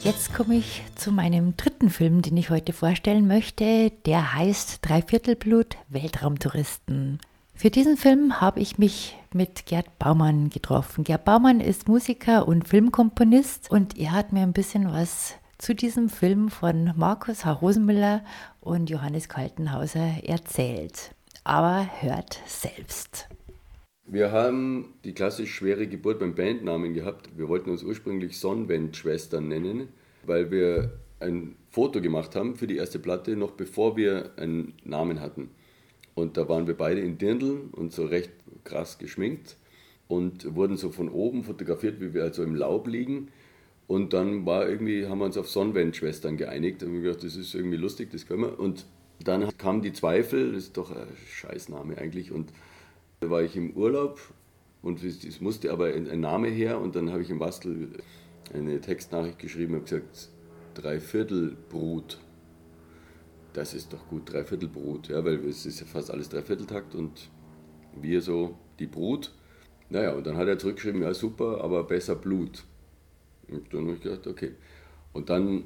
Jetzt komme ich zu meinem dritten Film, den ich heute vorstellen möchte. Der heißt Dreiviertelblut Weltraumtouristen. Für diesen Film habe ich mich mit Gerd Baumann getroffen. Gerd Baumann ist Musiker und Filmkomponist und er hat mir ein bisschen was zu diesem Film von Markus H. Rosenmüller und Johannes Kaltenhauser erzählt. Aber hört selbst. Wir haben die klassisch schwere Geburt beim Bandnamen gehabt. Wir wollten uns ursprünglich Sonnenwend-Schwestern nennen, weil wir ein Foto gemacht haben für die erste Platte, noch bevor wir einen Namen hatten. Und da waren wir beide in Dirndl und so recht krass geschminkt und wurden so von oben fotografiert, wie wir also im Laub liegen. Und dann war irgendwie, haben wir uns auf Sonnenwend-Schwestern geeinigt. Und wir gedacht, das ist irgendwie lustig, das können wir. Und dann kamen die Zweifel, das ist doch ein Scheißname eigentlich. Und da war ich im Urlaub und es musste aber ein Name her und dann habe ich im Bastel eine Textnachricht geschrieben und gesagt, Dreiviertelbrut. Das ist doch gut, Dreiviertelbrut, ja, weil es ist ja fast alles Dreivierteltakt und wir so die Brut. Naja, und dann hat er zurückgeschrieben, ja super, aber besser Blut. Und dann habe ich gedacht, okay. Und dann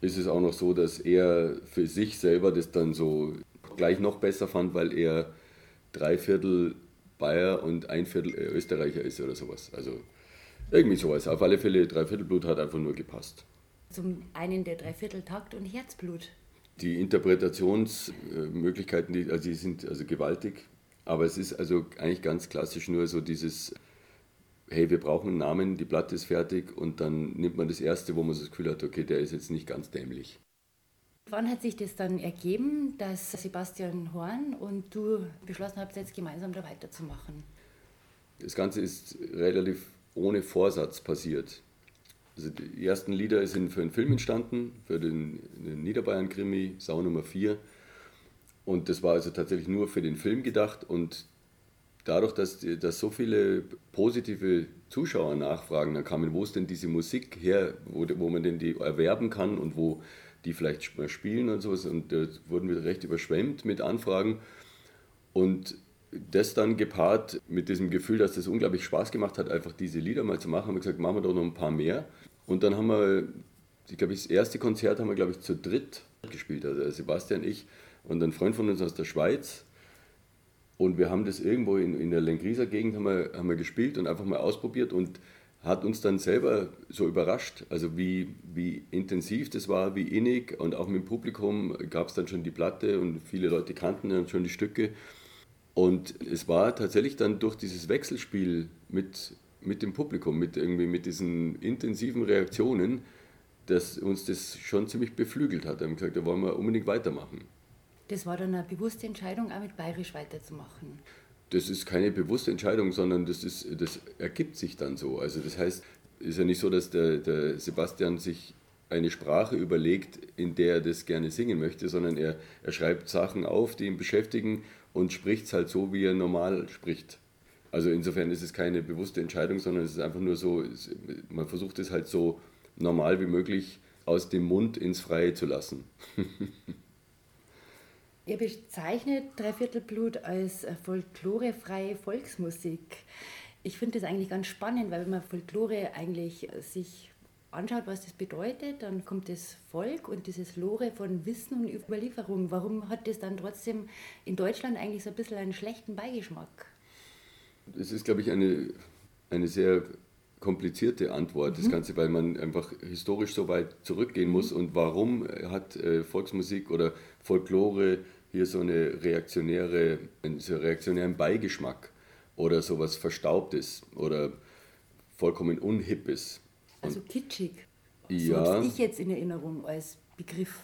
ist es auch noch so, dass er für sich selber das dann so gleich noch besser fand, weil er drei Viertel Bayer und ein Viertel Österreicher ist oder sowas. Also irgendwie sowas. Auf alle Fälle, Dreiviertelblut hat einfach nur gepasst. Zum einen der Dreivierteltakt und Herzblut. Die Interpretationsmöglichkeiten, die, also die sind also gewaltig, aber es ist also eigentlich ganz klassisch nur so dieses, hey, wir brauchen einen Namen, die Platte ist fertig und dann nimmt man das erste, wo man das Gefühl hat, okay, der ist jetzt nicht ganz dämlich. Wann hat sich das dann ergeben, dass Sebastian Horn und du beschlossen habt, jetzt gemeinsam da weiterzumachen? Das Ganze ist relativ ohne Vorsatz passiert. Also die ersten Lieder sind für einen Film entstanden, für den, den Niederbayern-Krimi, Sau Nummer 4. Und das war also tatsächlich nur für den Film gedacht. Und dadurch, dass, dass so viele positive Zuschauer nachfragen, dann kamen, wo ist denn diese Musik her, wo, wo man denn die erwerben kann und wo die vielleicht spielen und sowas. Und da wurden wir recht überschwemmt mit Anfragen. Und das dann gepaart mit diesem Gefühl, dass das unglaublich Spaß gemacht hat, einfach diese Lieder mal zu machen, haben wir gesagt, machen wir doch noch ein paar mehr. Und dann haben wir, ich glaube, das erste Konzert haben wir, glaube ich, zu dritt gespielt. Also Sebastian, ich und ein Freund von uns aus der Schweiz. Und wir haben das irgendwo in, in der Lengrieser Gegend haben wir, haben wir gespielt und einfach mal ausprobiert. Und hat uns dann selber so überrascht, also wie, wie intensiv das war, wie innig und auch mit dem Publikum gab es dann schon die Platte und viele Leute kannten dann schon die Stücke. Und es war tatsächlich dann durch dieses Wechselspiel mit, mit dem Publikum, mit, irgendwie mit diesen intensiven Reaktionen, dass uns das schon ziemlich beflügelt hat. Da haben wir gesagt, da wollen wir unbedingt weitermachen. Das war dann eine bewusste Entscheidung, auch mit Bayerisch weiterzumachen das ist keine bewusste Entscheidung, sondern das, ist, das ergibt sich dann so. Also das heißt, es ist ja nicht so, dass der, der Sebastian sich eine Sprache überlegt, in der er das gerne singen möchte, sondern er, er schreibt Sachen auf, die ihn beschäftigen und spricht es halt so, wie er normal spricht. Also insofern ist es keine bewusste Entscheidung, sondern es ist einfach nur so, man versucht es halt so normal wie möglich aus dem Mund ins Freie zu lassen. Ihr bezeichnet Dreiviertelblut als folklorefreie Volksmusik. Ich finde das eigentlich ganz spannend, weil wenn man Folklore eigentlich sich anschaut, was das bedeutet, dann kommt das Volk und dieses Lore von Wissen und Überlieferung. Warum hat das dann trotzdem in Deutschland eigentlich so ein bisschen einen schlechten Beigeschmack? Das ist, glaube ich, eine, eine sehr komplizierte Antwort, mhm. das Ganze, weil man einfach historisch so weit zurückgehen muss. Mhm. Und warum hat äh, Volksmusik oder Folklore hier so eine reaktionäre, einen so reaktionären Beigeschmack oder sowas Verstaubtes oder vollkommen Unhippes. Also kitschig. Ja. So ich jetzt in Erinnerung als Begriff.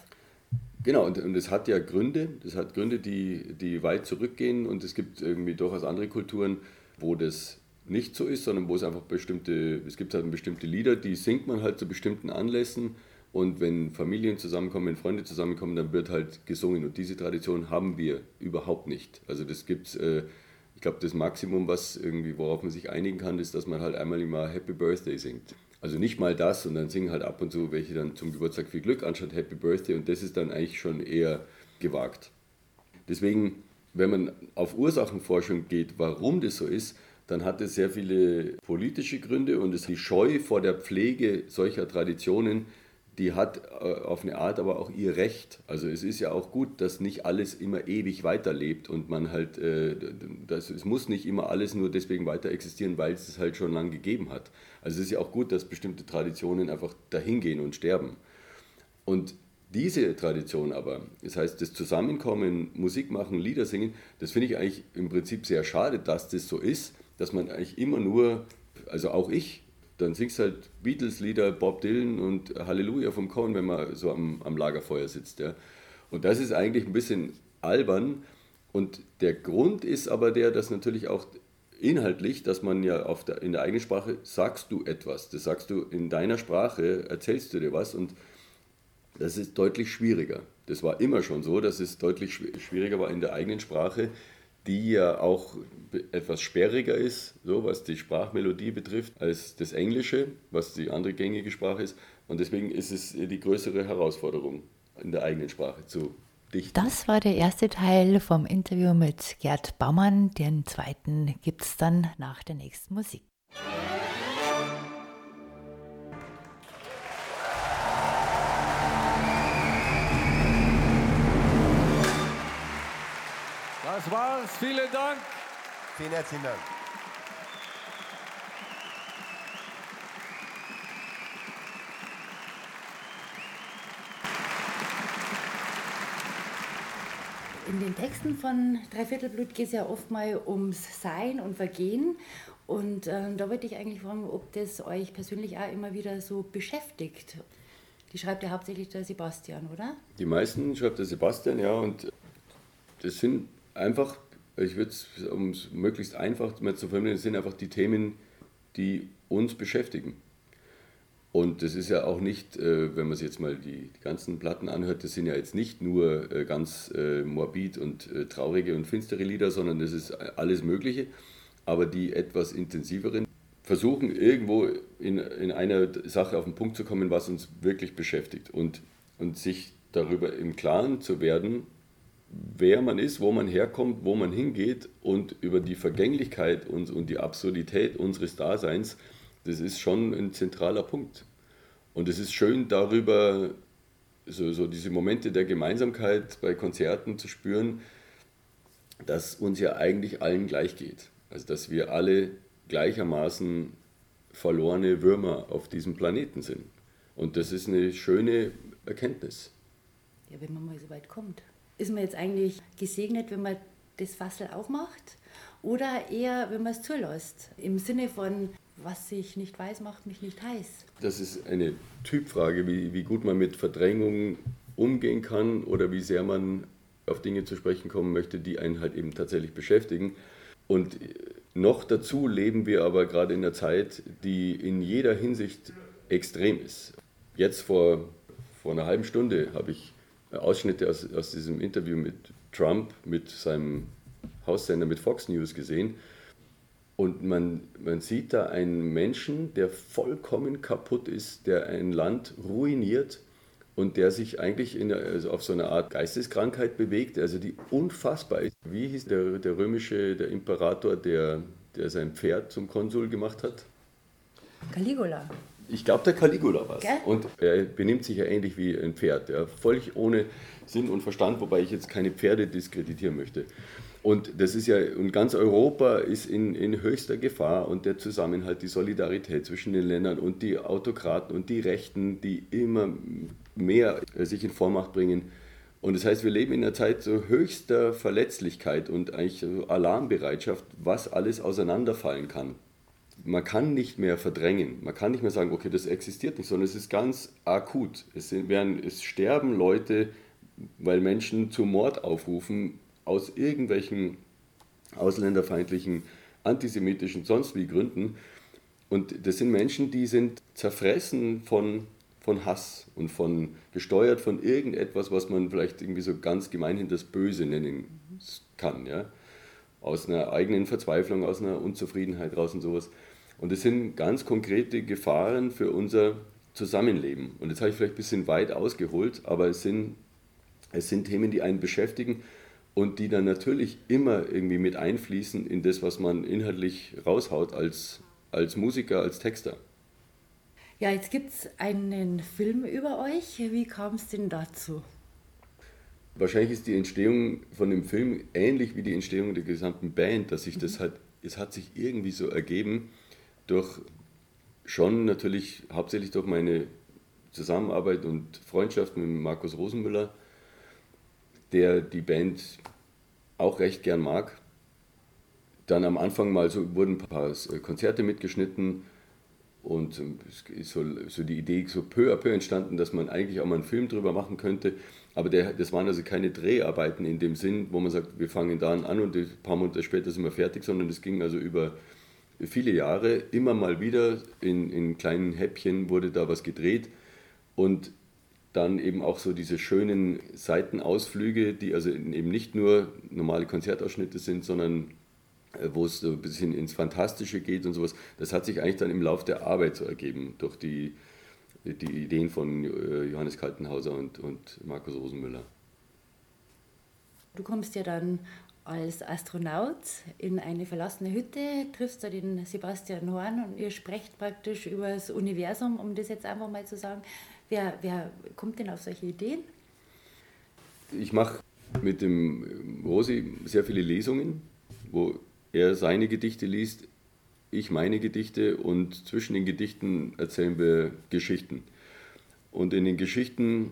Genau, und, und es hat ja Gründe, das hat Gründe, die, die weit zurückgehen und es gibt irgendwie durchaus andere Kulturen, wo das nicht so ist, sondern wo es einfach bestimmte, es gibt halt bestimmte Lieder, die singt man halt zu bestimmten Anlässen und wenn Familien zusammenkommen, wenn Freunde zusammenkommen, dann wird halt gesungen. Und diese Tradition haben wir überhaupt nicht. Also das gibt äh, ich glaube, das Maximum, was irgendwie, worauf man sich einigen kann, ist, dass man halt einmal im Jahr Happy Birthday singt. Also nicht mal das und dann singen halt ab und zu welche dann zum Geburtstag viel Glück anstatt Happy Birthday und das ist dann eigentlich schon eher gewagt. Deswegen, wenn man auf Ursachenforschung geht, warum das so ist, dann hat es sehr viele politische Gründe und es die Scheu vor der Pflege solcher Traditionen die hat äh, auf eine Art aber auch ihr Recht. Also es ist ja auch gut, dass nicht alles immer ewig weiterlebt und man halt, äh, das, es muss nicht immer alles nur deswegen weiter existieren, weil es es halt schon lange gegeben hat. Also es ist ja auch gut, dass bestimmte Traditionen einfach dahingehen und sterben. Und diese Tradition aber, das heißt das Zusammenkommen, Musik machen, Lieder singen, das finde ich eigentlich im Prinzip sehr schade, dass das so ist, dass man eigentlich immer nur, also auch ich, dann singst halt Beatles-Lieder, Bob Dylan und Halleluja vom Cohen, wenn man so am, am Lagerfeuer sitzt. Ja. Und das ist eigentlich ein bisschen albern. Und der Grund ist aber der, dass natürlich auch inhaltlich, dass man ja auf der, in der eigenen Sprache sagst du etwas. Das sagst du in deiner Sprache, erzählst du dir was und das ist deutlich schwieriger. Das war immer schon so, dass es deutlich schwieriger war in der eigenen Sprache die ja auch etwas sperriger ist, so was die Sprachmelodie betrifft, als das Englische, was die andere gängige Sprache ist. Und deswegen ist es die größere Herausforderung, in der eigenen Sprache zu dichten. Das war der erste Teil vom Interview mit Gerd Baumann. Den zweiten gibt es dann nach der nächsten Musik. Vielen Dank. Vielen herzlichen Dank. In den Texten von Dreiviertelblut geht es ja oft mal ums Sein und Vergehen. Und äh, da wollte ich eigentlich fragen, ob das euch persönlich auch immer wieder so beschäftigt. Die schreibt ja hauptsächlich der Sebastian, oder? Die meisten schreibt der Sebastian, ja. Und das sind einfach, ich würde es, um es möglichst einfach mal zu formulieren, sind einfach die Themen, die uns beschäftigen. Und das ist ja auch nicht, äh, wenn man sich jetzt mal die, die, ganzen Platten anhört, das sind ja jetzt nicht nur äh, ganz äh, morbid und traurige und finstere Lieder, sondern das ist alles Mögliche. Aber die etwas intensiveren versuchen irgendwo in, in einer Sache auf den Punkt zu kommen, was uns wirklich beschäftigt. Und, und sich darüber im Klaren zu werden, wer man ist, wo man herkommt, wo man hingeht und über die Vergänglichkeit und, und die Absurdität unseres Daseins, das ist schon ein zentraler Punkt. Und es ist schön darüber, so, so diese Momente der Gemeinsamkeit bei Konzerten zu spüren, dass uns ja eigentlich allen gleich geht. Also dass wir alle gleichermaßen verlorene Würmer auf diesem Planeten sind. Und das ist eine schöne Erkenntnis. Ja, wenn man mal so weit kommt ist man jetzt eigentlich gesegnet, wenn man das Fassel aufmacht? Oder eher, wenn man es zulässt? Im Sinne von, was ich nicht weiß, macht mich nicht heiß. Das ist eine Typfrage, wie, wie gut man mit Verdrängung umgehen kann oder wie sehr man auf Dinge zu sprechen kommen möchte, die einen halt eben tatsächlich beschäftigen. Und noch dazu leben wir aber gerade in einer Zeit, die in jeder Hinsicht extrem ist. Jetzt vor, vor einer halben Stunde habe ich Ausschnitte aus, aus diesem Interview mit Trump, mit seinem Haussender, mit Fox News gesehen. Und man, man sieht da einen Menschen, der vollkommen kaputt ist, der ein Land ruiniert und der sich eigentlich in, also auf so eine Art Geisteskrankheit bewegt, also die unfassbar ist. Wie hieß der, der römische, der Imperator, der, der sein Pferd zum Konsul gemacht hat? Caligula. Ich glaube, der Caligula war es. Und er benimmt sich ja ähnlich wie ein Pferd, ja, völlig ohne Sinn und Verstand, wobei ich jetzt keine Pferde diskreditieren möchte. Und das ist ja, und ganz Europa ist in, in höchster Gefahr und der Zusammenhalt, die Solidarität zwischen den Ländern und die Autokraten und die Rechten, die immer mehr sich in Vormacht bringen. Und das heißt, wir leben in einer Zeit so höchster Verletzlichkeit und eigentlich so Alarmbereitschaft, was alles auseinanderfallen kann man kann nicht mehr verdrängen. Man kann nicht mehr sagen, okay, das existiert nicht, sondern es ist ganz akut. Es, sind, werden, es sterben Leute, weil Menschen zu Mord aufrufen, aus irgendwelchen ausländerfeindlichen, antisemitischen, sonst wie Gründen. Und das sind Menschen, die sind zerfressen von, von Hass und von gesteuert von irgendetwas, was man vielleicht irgendwie so ganz gemeinhin das Böse nennen kann. Ja? Aus einer eigenen Verzweiflung, aus einer Unzufriedenheit raus und sowas. Und es sind ganz konkrete Gefahren für unser Zusammenleben. Und jetzt habe ich vielleicht ein bisschen weit ausgeholt, aber es sind, es sind Themen, die einen beschäftigen und die dann natürlich immer irgendwie mit einfließen in das, was man inhaltlich raushaut als, als Musiker, als Texter. Ja, jetzt gibt es einen Film über euch. Wie kam es denn dazu? Wahrscheinlich ist die Entstehung von dem Film ähnlich wie die Entstehung der gesamten Band, dass sich das halt, es hat sich irgendwie so ergeben durch schon natürlich hauptsächlich durch meine Zusammenarbeit und Freundschaft mit Markus Rosenmüller, der die Band auch recht gern mag. Dann am Anfang mal so wurden ein paar Konzerte mitgeschnitten und ist so, so die Idee so peu à peu entstanden, dass man eigentlich auch mal einen Film drüber machen könnte. Aber der, das waren also keine Dreharbeiten in dem Sinn, wo man sagt, wir fangen da an und ein paar Monate später sind wir fertig, sondern es ging also über viele Jahre immer mal wieder in, in kleinen Häppchen wurde da was gedreht und dann eben auch so diese schönen Seitenausflüge, die also eben nicht nur normale Konzertausschnitte sind, sondern äh, wo es so ein bisschen ins Fantastische geht und sowas. Das hat sich eigentlich dann im Laufe der Arbeit so ergeben, durch die, die Ideen von äh, Johannes Kaltenhauser und, und Markus Rosenmüller. Du kommst ja dann als Astronaut in eine verlassene Hütte, triffst da den Sebastian Horn und ihr sprecht praktisch über das Universum, um das jetzt einfach mal zu sagen. Wer, wer kommt denn auf solche Ideen? Ich mache mit dem Rosi sehr viele Lesungen, wo er seine Gedichte liest, ich meine Gedichte und zwischen den Gedichten erzählen wir Geschichten. Und in den Geschichten,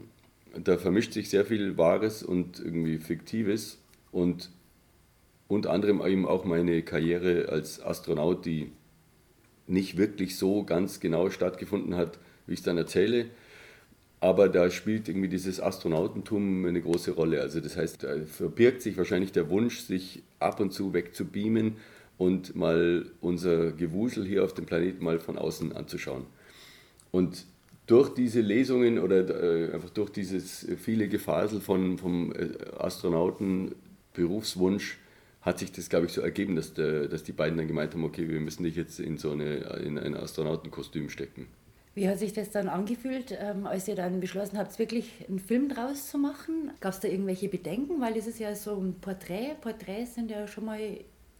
da vermischt sich sehr viel Wahres und irgendwie Fiktives und unter anderem eben auch meine Karriere als Astronaut, die nicht wirklich so ganz genau stattgefunden hat, wie ich es dann erzähle. Aber da spielt irgendwie dieses Astronautentum eine große Rolle. Also das heißt, da verbirgt sich wahrscheinlich der Wunsch, sich ab und zu wegzubeamen und mal unser Gewusel hier auf dem Planeten mal von außen anzuschauen. Und durch diese Lesungen oder äh, einfach durch dieses viele Gefasel von, vom äh, Astronauten Berufswunsch hat sich das, glaube ich, so ergeben, dass, der, dass die beiden dann gemeint haben, okay, wir müssen dich jetzt in so eine, in ein Astronautenkostüm stecken. Wie hat sich das dann angefühlt, ähm, als ihr dann beschlossen habt, wirklich einen Film draus zu machen? Gab es da irgendwelche Bedenken? Weil das ist ja so ein Porträt. Porträts sind ja schon mal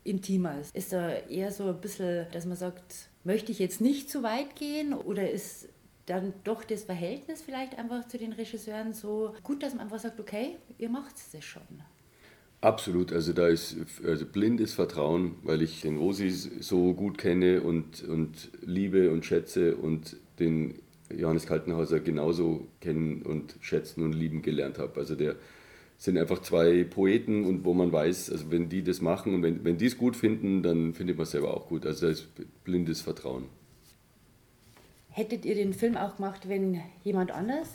intimer. Ist da eher so ein bisschen, dass man sagt, möchte ich jetzt nicht zu weit gehen? Oder ist dann doch das Verhältnis vielleicht einfach zu den Regisseuren so gut, dass man einfach sagt, okay, ihr macht es schon? Absolut, also da ist also blindes Vertrauen, weil ich den Rosi so gut kenne und, und liebe und schätze und den Johannes Kaltenhauser genauso kennen und schätzen und lieben gelernt habe. Also der sind einfach zwei Poeten und wo man weiß, also wenn die das machen und wenn, wenn die es gut finden, dann findet man es selber auch gut. Also da ist blindes Vertrauen. Hättet ihr den Film auch gemacht, wenn jemand anders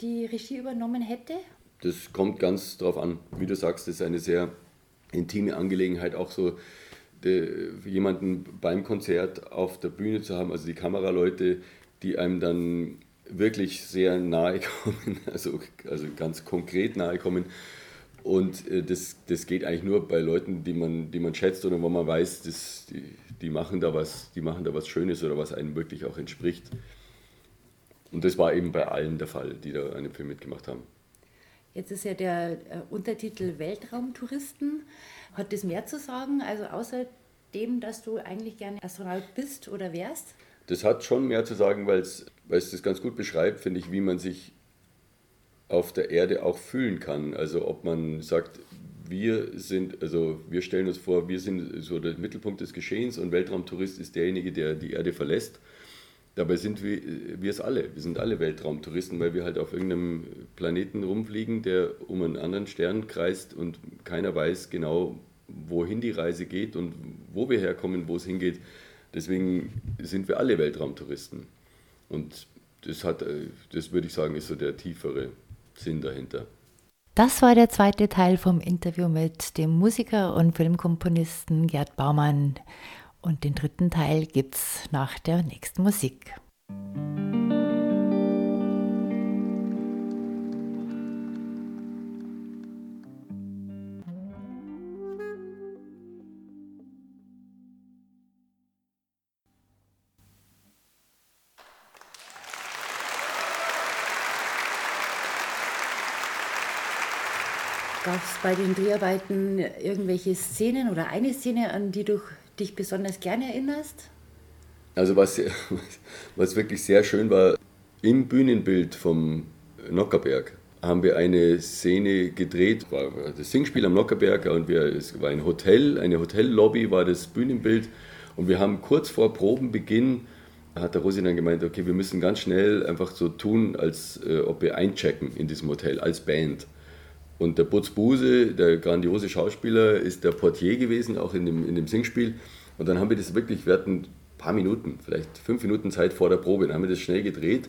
die Regie übernommen hätte? Das kommt ganz drauf an. Wie du sagst, das ist eine sehr intime Angelegenheit, auch so de, jemanden beim Konzert auf der Bühne zu haben, also die Kameraleute, die einem dann wirklich sehr nahe kommen, also, also ganz konkret nahe kommen. Und äh, das, das geht eigentlich nur bei Leuten, die man, die man schätzt oder wo man weiß, dass die, die, machen da was, die machen da was Schönes oder was einem wirklich auch entspricht. Und das war eben bei allen der Fall, die da einen Film mitgemacht haben. Jetzt ist ja der äh, Untertitel Weltraumtouristen. Hat das mehr zu sagen? Also außer dem, dass du eigentlich gerne Astronaut bist oder wärst? Das hat schon mehr zu sagen, weil es das ganz gut beschreibt, finde ich, wie man sich auf der Erde auch fühlen kann. Also ob man sagt, wir sind, also wir stellen uns vor, wir sind so der Mittelpunkt des Geschehens und Weltraumtourist ist derjenige, der die Erde verlässt. Dabei sind wir, wir es alle. Wir sind alle Weltraumtouristen, weil wir halt auf irgendeinem Planeten rumfliegen, der um einen anderen Stern kreist und keiner weiß genau, wohin die Reise geht und wo wir herkommen, wo es hingeht. Deswegen sind wir alle Weltraumtouristen. Und das hat, das würde ich sagen, ist so der tiefere Sinn dahinter. Das war der zweite Teil vom Interview mit dem Musiker und Filmkomponisten Gerd Baumann. Und den dritten Teil gibt's nach der nächsten Musik. Gab es bei den Dreharbeiten irgendwelche Szenen oder eine Szene, an die du dich besonders gerne erinnerst? Also was, was wirklich sehr schön war, im Bühnenbild vom Nockerberg haben wir eine Szene gedreht, war das Singspiel am Nockerberg und wir, es war ein Hotel, eine Hotellobby war das Bühnenbild und wir haben kurz vor Probenbeginn hat der Rosi dann gemeint, okay, wir müssen ganz schnell einfach so tun, als äh, ob wir einchecken in diesem Hotel als Band. Und der Butz Buse, der grandiose Schauspieler, ist der Portier gewesen, auch in dem, in dem Singspiel. Und dann haben wir das wirklich, wir hatten ein paar Minuten, vielleicht fünf Minuten Zeit vor der Probe, dann haben wir das schnell gedreht.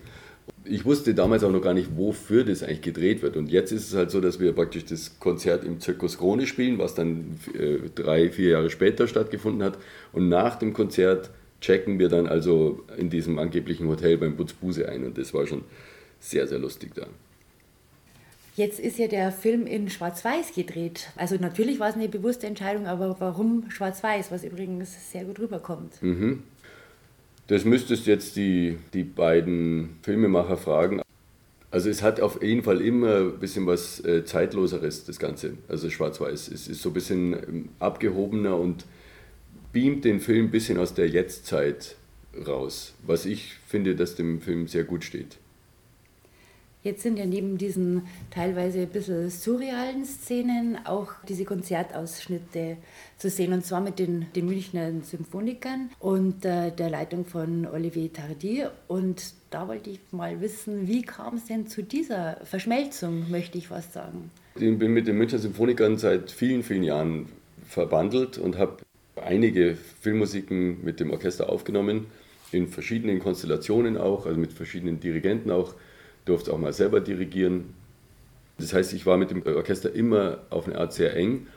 Ich wusste damals auch noch gar nicht, wofür das eigentlich gedreht wird. Und jetzt ist es halt so, dass wir praktisch das Konzert im Zirkus Krone spielen, was dann äh, drei, vier Jahre später stattgefunden hat. Und nach dem Konzert checken wir dann also in diesem angeblichen Hotel beim Butzbuse ein. Und das war schon sehr, sehr lustig da. Jetzt ist ja der Film in Schwarz-Weiß gedreht. Also natürlich war es eine bewusste Entscheidung, aber warum Schwarz-Weiß, was übrigens sehr gut rüberkommt? Mhm. Das müsstest jetzt die, die beiden Filmemacher fragen. Also es hat auf jeden Fall immer ein bisschen was äh, Zeitloseres, das Ganze. Also Schwarz-Weiß. Es ist so ein bisschen ähm, abgehobener und beamt den Film ein bisschen aus der Jetztzeit raus, was ich finde, dass dem Film sehr gut steht. Jetzt sind ja neben diesen teilweise ein bisschen surrealen Szenen auch diese Konzertausschnitte zu sehen, und zwar mit den, den Münchner Symphonikern und äh, der Leitung von Olivier Tardy. Und da wollte ich mal wissen, wie kam es denn zu dieser Verschmelzung, möchte ich was sagen? Ich bin mit den Münchner Symphonikern seit vielen, vielen Jahren verbandelt und habe einige Filmmusiken mit dem Orchester aufgenommen, in verschiedenen Konstellationen auch, also mit verschiedenen Dirigenten auch durfte auch mal selber dirigieren. Das heißt, ich war mit dem Orchester immer auf eine Art sehr eng.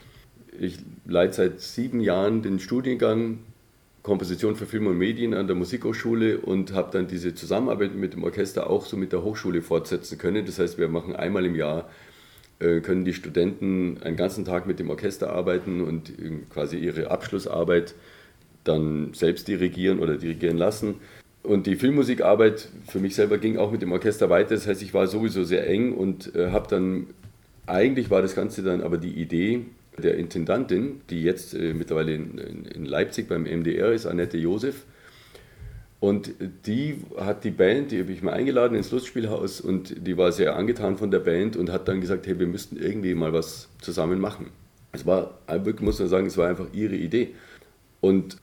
Ich leite seit sieben Jahren den Studiengang Komposition für Film und Medien an der Musikhochschule und habe dann diese Zusammenarbeit mit dem Orchester auch so mit der Hochschule fortsetzen können. Das heißt, wir machen einmal im Jahr, äh, können die Studenten einen ganzen Tag mit dem Orchester arbeiten und quasi ihre Abschlussarbeit dann selbst dirigieren oder dirigieren lassen. Und die Filmmusikarbeit für mich selber ging auch mit dem Orchester weiter. Das heißt, ich war sowieso sehr eng und äh, habe dann, eigentlich war das Ganze dann aber die Idee der Intendantin, die jetzt äh, mittlerweile in, in, Leipzig beim MDR ist, Annette Josef. Und die hat die Band, die habe ich mal eingeladen ins Lustspielhaus und die war sehr angetan von der Band und hat dann gesagt, hey, wir müssten irgendwie mal was zusammen machen. Es war, muss man sagen, es war einfach ihre Idee. Und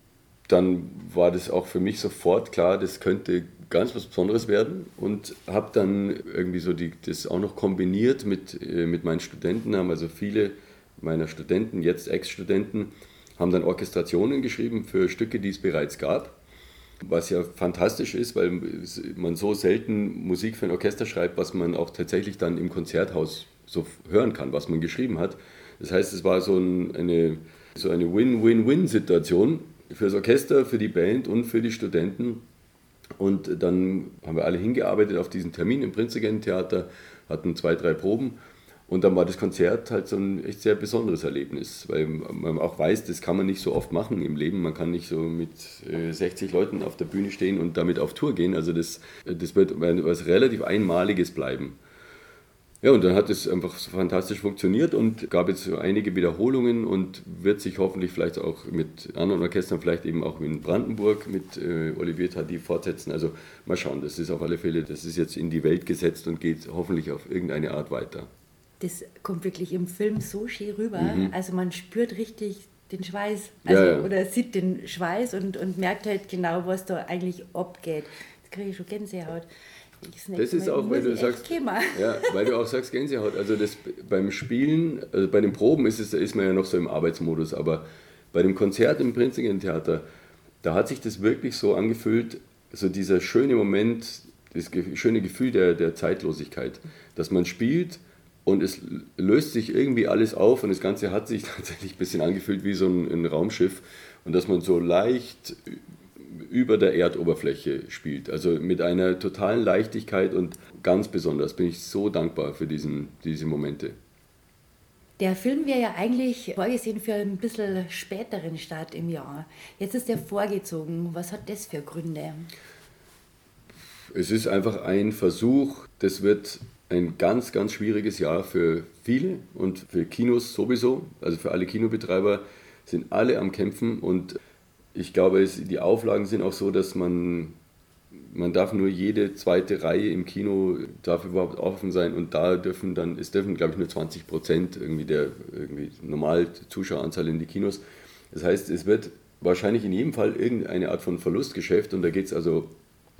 dann war das auch für mich sofort klar, das könnte ganz was Besonderes werden und habe dann irgendwie so die, das auch noch kombiniert mit, äh, mit meinen Studenten, haben also viele meiner Studenten, jetzt Ex-Studenten, haben dann Orchestrationen geschrieben für Stücke, die es bereits gab, was ja fantastisch ist, weil man so selten Musik für ein Orchester schreibt, was man auch tatsächlich dann im Konzerthaus so hören kann, was man geschrieben hat. Das heißt, es war so ein, eine, so eine Win-Win-Win-Situation für das Orchester, für die Band und für die Studenten. Und dann haben wir alle hingearbeitet auf diesen Termin im Prinzregententheater, hatten zwei, drei Proben. Und dann war das Konzert halt so ein echt sehr besonderes Erlebnis, weil man auch weiß, das kann man nicht so oft machen im Leben. Man kann nicht so mit 60 äh, Leuten auf der Bühne stehen und damit auf Tour gehen. Also das, das wird was relativ Einmaliges bleiben. Ja, und dann hat es einfach so fantastisch funktioniert und gab jetzt einige Wiederholungen und wird sich hoffentlich vielleicht auch mit anderen Orchestern, vielleicht eben auch in Brandenburg mit äh, Olivier Tardy fortsetzen. Also mal schauen, das ist auf alle Fälle, das ist jetzt in die Welt gesetzt und geht hoffentlich auf irgendeine Art weiter. Das kommt wirklich im Film so schön rüber. Mhm. Also man spürt richtig den Schweiß also, ja, ja. oder sieht den Schweiß und, und merkt halt genau, was da eigentlich abgeht. Jetzt kriege ich schon Gänsehaut. Das ist auch, weil du sagst, ja, weil du auch sagst Gänsehaut. Also das beim Spielen, also bei den Proben ist es, ist man ja noch so im Arbeitsmodus, aber bei dem Konzert im Prinzingen Theater, da hat sich das wirklich so angefühlt, so dieser schöne Moment, das schöne Gefühl der, der Zeitlosigkeit, dass man spielt und es löst sich irgendwie alles auf und das Ganze hat sich tatsächlich ein bisschen angefühlt wie so ein, ein Raumschiff und dass man so leicht über der Erdoberfläche spielt. Also mit einer totalen Leichtigkeit und ganz besonders bin ich so dankbar für diesen, diese Momente. Der Film wäre ja eigentlich vorgesehen für ein bisschen späteren Start im Jahr. Jetzt ist er vorgezogen. Was hat das für Gründe? Es ist einfach ein Versuch, das wird ein ganz, ganz schwieriges Jahr für viele und für Kinos sowieso, also für alle Kinobetreiber sind alle am Kämpfen und Ich glaube, es, die Auflagen sind auch so, dass man, man darf nur jede zweite Reihe im Kino darf überhaupt offen sein und da dürfen dann, es dürfen glaube ich nur 20 Prozent irgendwie der irgendwie normal Zuschaueranzahl in die Kinos. Das heißt, es wird wahrscheinlich in jedem Fall irgendeine Art von Verlustgeschäft und da geht es also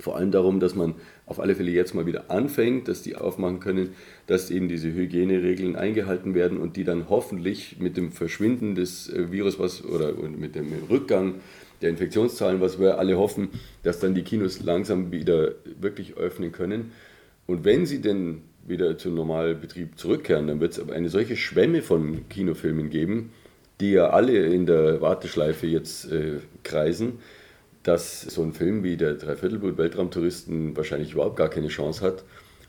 vor allem darum, dass man auf alle Fälle jetzt mal wieder anfängt, dass die aufmachen können, dass eben diese Hygieneregeln eingehalten werden und die dann hoffentlich mit dem Verschwinden des äh, Virus was, oder mit dem Rückgang der Infektionszahlen, was wir alle hoffen, dass dann die Kinos langsam wieder wirklich öffnen können. Und wenn sie denn wieder zum Normalbetrieb zurückkehren, dann wird es eine solche Schwemme von Kinofilmen geben, die ja alle in der Warteschleife jetzt äh, kreisen, dass so ein Film wie der Dreiviertelblut Weltraumtouristen wahrscheinlich überhaupt gar keine Chance hat.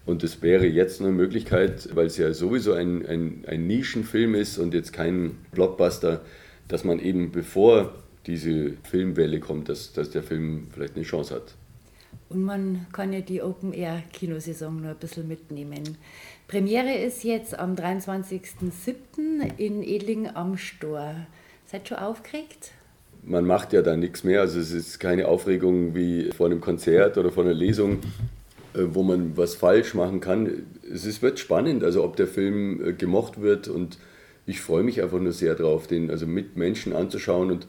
Und es wäre jetzt eine Möglichkeit, weil es ja sowieso ein, ein, ein Nischenfilm ist und jetzt kein Blockbuster, dass man eben bevor diese Filmwelle kommt, dass, dass der Film vielleicht eine Chance hat. Und man kann ja die Open-Air-Kinosaison noch ein bisschen mitnehmen. Premiere ist jetzt am 23.07. in Edling am Stor. Seid schon aufgeregt? Man macht ja da nichts mehr. Also es ist keine Aufregung wie vor einem Konzert oder vor einer Lesung, äh, wo man was falsch machen kann. Es ist, wird spannend, also ob der Film äh, gemocht wird und ich freue mich einfach nur sehr drauf, den also mit Menschen anzuschauen und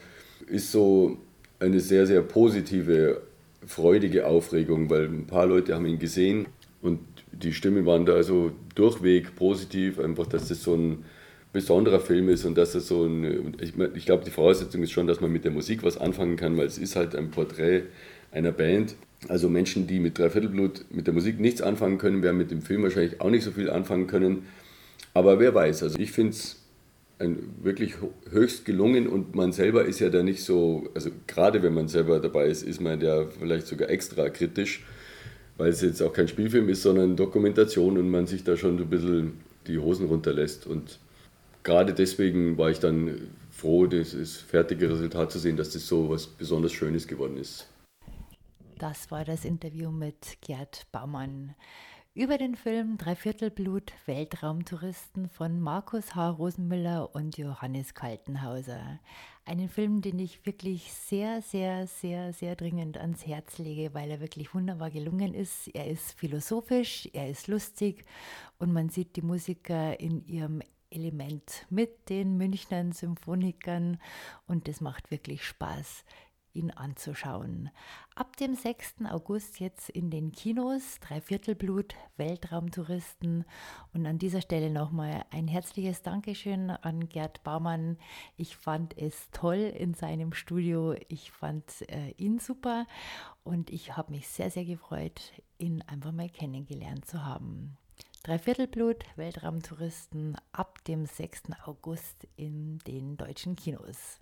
ist so eine sehr, sehr positive freudige Aufregung, weil ein paar Leute haben ihn gesehen und die Stimmen waren da also durchweg positiv, einfach, dass das so ein besonderer Film ist und dass es so ein, ich, ich glaube, die Voraussetzung ist schon, dass man mit der Musik was anfangen kann, weil es ist halt ein Porträt einer Band. Also Menschen, die mit Dreiviertelblut mit der Musik nichts anfangen können, werden mit dem Film wahrscheinlich auch nicht so viel anfangen können. Aber wer weiß, also ich finde es ein, wirklich höchst gelungen und man selber ist ja da nicht so, also gerade wenn man selber dabei ist, ist man ja vielleicht sogar extra kritisch, weil es jetzt auch kein Spielfilm ist, sondern Dokumentation und man sich da schon ein bisschen die Hosen runterlässt. Und gerade deswegen war ich dann froh, das fertige Resultat zu sehen, dass das so was besonders Schönes geworden ist. Das war das Interview mit Gerd Baumann über den Film Dreiviertelblut Weltraumtouristen von Markus H. Rosenmüller und Johannes Kaltenhauser. Einen Film, den ich wirklich sehr, sehr, sehr, sehr dringend ans Herz lege, weil er wirklich wunderbar gelungen ist. Er ist philosophisch, er ist lustig und man sieht die Musiker in ihrem Element mit den Münchner Symphonikern und das macht wirklich Spaß ihn anzuschauen. Ab dem 6. August jetzt in den Kinos, Dreiviertelblut, Weltraumtouristen. Und an dieser Stelle nochmal ein herzliches Dankeschön an Gerd Baumann. Ich fand es toll in seinem Studio. Ich fand äh, ihn super und ich habe mich sehr, sehr gefreut, ihn einfach mal kennengelernt zu haben. Dreiviertelblut, Weltraumtouristen ab dem 6. August in den deutschen Kinos.